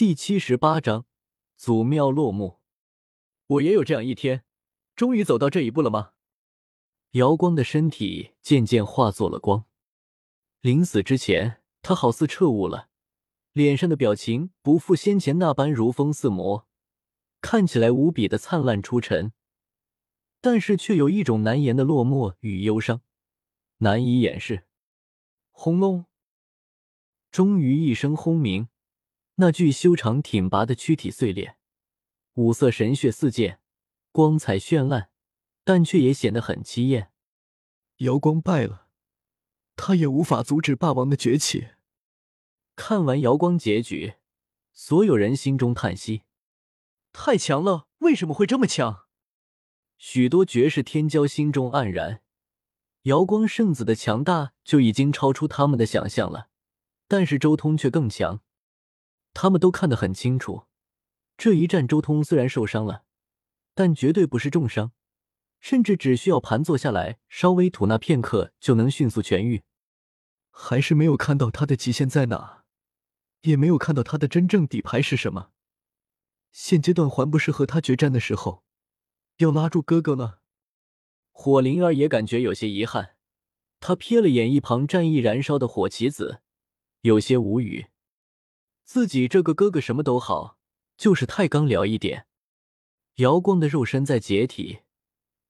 第七十八章，祖庙落幕。我也有这样一天，终于走到这一步了吗？瑶光的身体渐渐化作了光，临死之前，他好似彻悟了，脸上的表情不复先前那般如风似魔，看起来无比的灿烂出尘，但是却有一种难言的落寞与忧伤，难以掩饰。轰隆！终于一声轰鸣，那具修长挺拔的躯体碎裂，五色神血四溅，光彩绚烂，但却也显得很凄艳。瑶光败了，他也无法阻止霸王的崛起。看完瑶光结局，所有人心中叹息：太强了，为什么会这么强？许多绝世天骄心中黯然。瑶光圣子的强大就已经超出他们的想象了，但是周通却更强。他们都看得很清楚，这一战周通虽然受伤了，但绝对不是重伤，甚至只需要盘坐下来稍微吐纳片刻就能迅速痊愈。还是没有看到他的极限在哪，也没有看到他的真正底牌是什么。现阶段还不是和他决战的时候，要拉住哥哥呢。火灵儿也感觉有些遗憾，他瞥了眼一旁战意燃烧的火棋子，有些无语。自己这个哥哥什么都好，就是太刚了一点。瑶光的肉身在解体，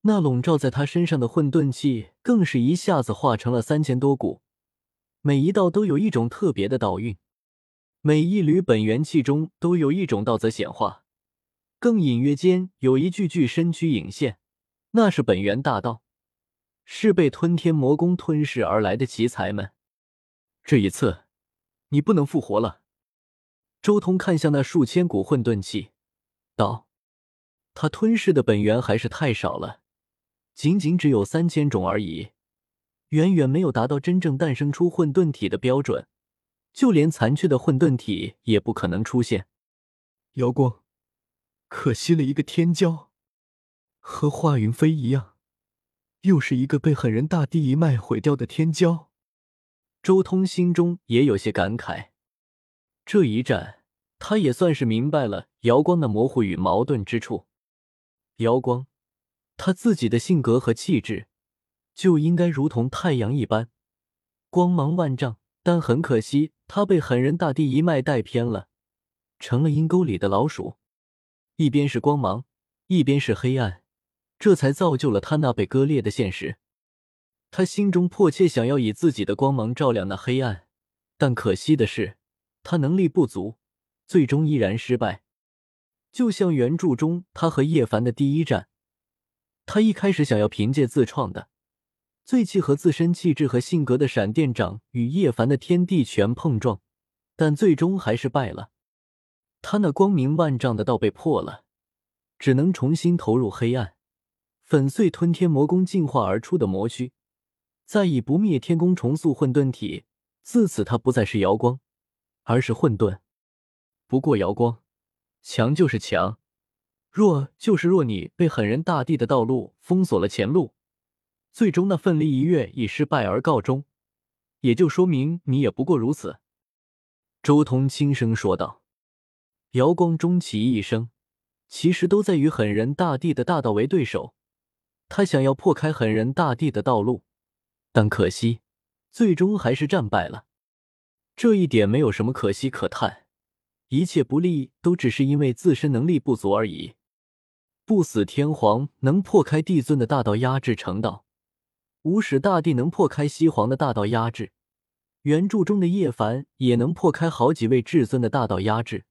那笼罩在他身上的混沌气更是一下子化成了三千多股，每一道都有一种特别的道韵，每一缕本源气中都有一种道则显化，更隐约间有一具具身躯隐现。那是本源大道，是被吞天魔宫吞噬而来的奇才们。这一次，你不能复活了。周通看向那数千股混沌气，道：“他吞噬的本源还是太少了，仅仅只有三千种而已，远远没有达到真正诞生出混沌体的标准。就连残缺的混沌体也不可能出现。”瑶光，可惜了一个天骄。和华云飞一样，又是一个被狠人大帝一脉毁掉的天骄。周通心中也有些感慨。这一战，他也算是明白了瑶光的模糊与矛盾之处。瑶光，他自己的性格和气质，就应该如同太阳一般，光芒万丈。但很可惜，他被狠人大帝一脉带偏了，成了阴沟里的老鼠。一边是光芒，一边是黑暗。这才造就了他那被割裂的现实。他心中迫切想要以自己的光芒照亮那黑暗，但可惜的是，他能力不足，最终依然失败。就像原著中他和叶凡的第一战，他一开始想要凭借自创的最契合自身气质和性格的闪电掌与叶凡的天地拳碰撞，但最终还是败了。他那光明万丈的道被破了，只能重新投入黑暗。粉碎吞天魔功进化而出的魔躯，再以不灭天宫重塑混沌体。自此，他不再是瑶光，而是混沌。不过，瑶光强就是强，弱就是弱。你被狠人大帝的道路封锁了前路，最终那奋力一跃以失败而告终，也就说明你也不过如此。”周通轻声说道。瑶光终其一生，其实都在与狠人大帝的大道为对手。他想要破开狠人大帝的道路，但可惜，最终还是战败了。这一点没有什么可惜可叹，一切不利都只是因为自身能力不足而已。不死天皇能破开帝尊的大道压制成道，无始大帝能破开西皇的大道压制，原著中的叶凡也能破开好几位至尊的大道压制。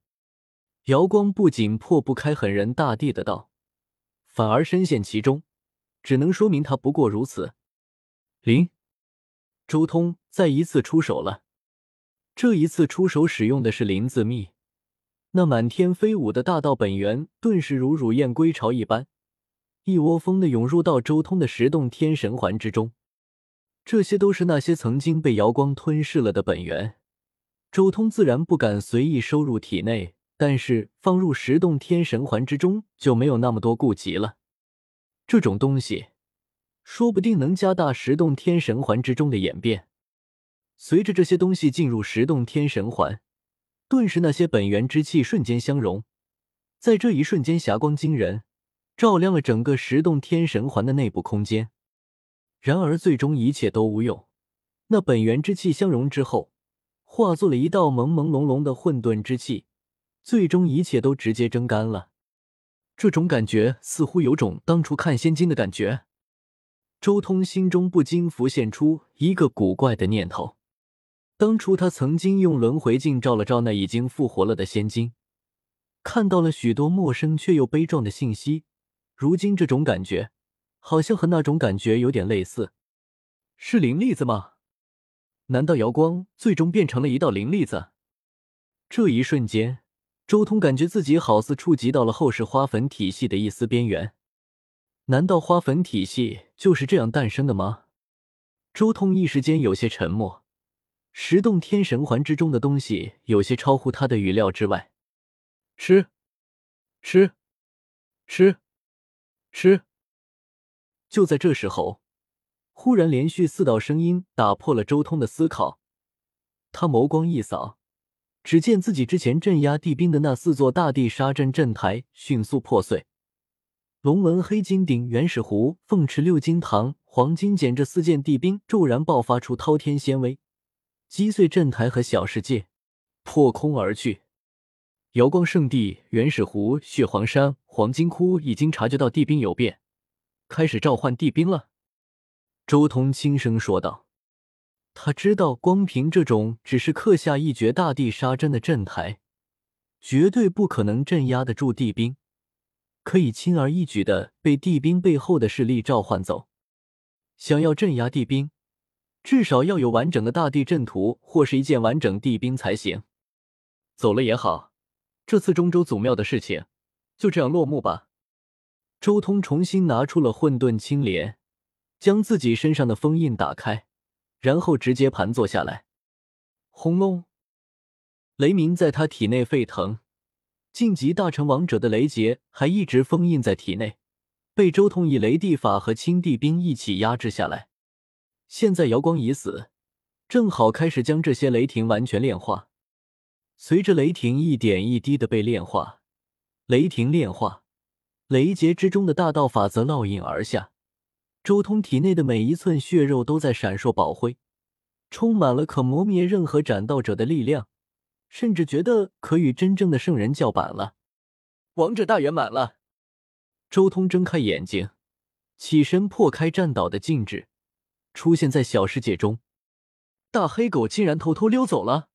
瑶光不仅破不开狠人大帝的道，反而深陷其中。只能说明他不过如此。灵，周通再一次出手了。这一次出手使用的是灵字秘，那满天飞舞的大道本源顿时如乳燕归巢一般，一窝蜂的涌入到周通的十洞天神环之中。这些都是那些曾经被瑶光吞噬了的本源，周通自然不敢随意收入体内，但是放入十洞天神环之中就没有那么多顾忌了。这种东西，说不定能加大十洞天神环之中的演变。随着这些东西进入十洞天神环，顿时那些本源之气瞬间相融，在这一瞬间，霞光惊人，照亮了整个十洞天神环的内部空间。然而，最终一切都无用。那本源之气相融之后，化作了一道朦朦胧胧的混沌之气，最终一切都直接蒸干了。这种感觉似乎有种当初看仙经的感觉。周通心中不禁浮现出一个古怪的念头：当初他曾经用轮回镜照了照那已经复活了的仙金，看到了许多陌生却又悲壮的信息。如今这种感觉，好像和那种感觉有点类似。是灵粒子吗？难道瑶光最终变成了一道灵粒子？这一瞬间，周通感觉自己好似触及到了后世花粉体系的一丝边缘。难道花粉体系就是这样诞生的吗？周通一时间有些沉默。十洞天神环之中的东西有些超乎他的预料之外。吃，吃，吃，吃。就在这时候，忽然连续四道声音打破了周通的思考。他眸光一扫，只见自己之前镇压地兵的那四座大地沙阵阵台迅速破碎。龙纹黑金鼎、原始壶、凤池六金堂、黄金简这四件地兵骤然爆发出滔天仙威，击碎阵台和小世界，破空而去。瑶光圣地、原始湖、血皇山、黄金窟已经察觉到地兵有变，开始召唤地兵了。周通轻声说道：“他知道，光凭这种只是刻下一绝大地杀阵的阵台，绝对不可能镇压得住地兵。”可以轻而易举的被地兵背后的势力召唤走。想要镇压地兵，至少要有完整的大地阵图或是一件完整地兵才行。走了也好，这次中州祖庙的事情就这样落幕吧。周通重新拿出了混沌青莲，将自己身上的封印打开，然后直接盘坐下来。轰隆，雷鸣在他体内沸腾。晋级大成王者的雷劫还一直封印在体内，被周通以雷地法和青帝兵一起压制下来。现在瑶光已死，正好开始将这些雷霆完全炼化。随着雷霆一点一滴的被炼化，雷霆炼化，雷劫之中的大道法则烙印而下。周通体内的每一寸血肉都在闪烁宝辉，充满了可磨灭任何斩道者的力量。甚至觉得可与真正的圣人叫板了。王者大圆满了。周通睁开眼睛，起身破开战岛的禁制，出现在小世界中。大黑狗竟然偷偷溜走了。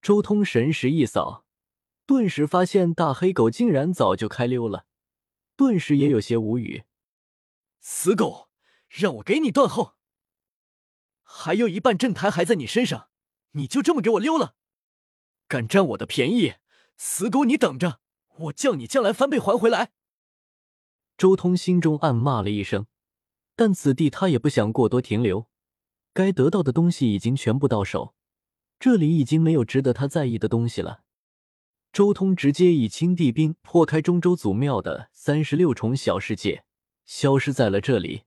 周通神识一扫，顿时发现大黑狗竟然早就开溜了，顿时也有些无语。死狗，让我给你断后！还有一半阵台还在你身上，你就这么给我溜了？敢占我的便宜，死狗！你等着，我叫你将来翻倍还回来！周通心中暗骂了一声，但此地他也不想过多停留，该得到的东西已经全部到手，这里已经没有值得他在意的东西了。周通直接以清帝兵破开中州祖庙的三十六重小世界，消失在了这里。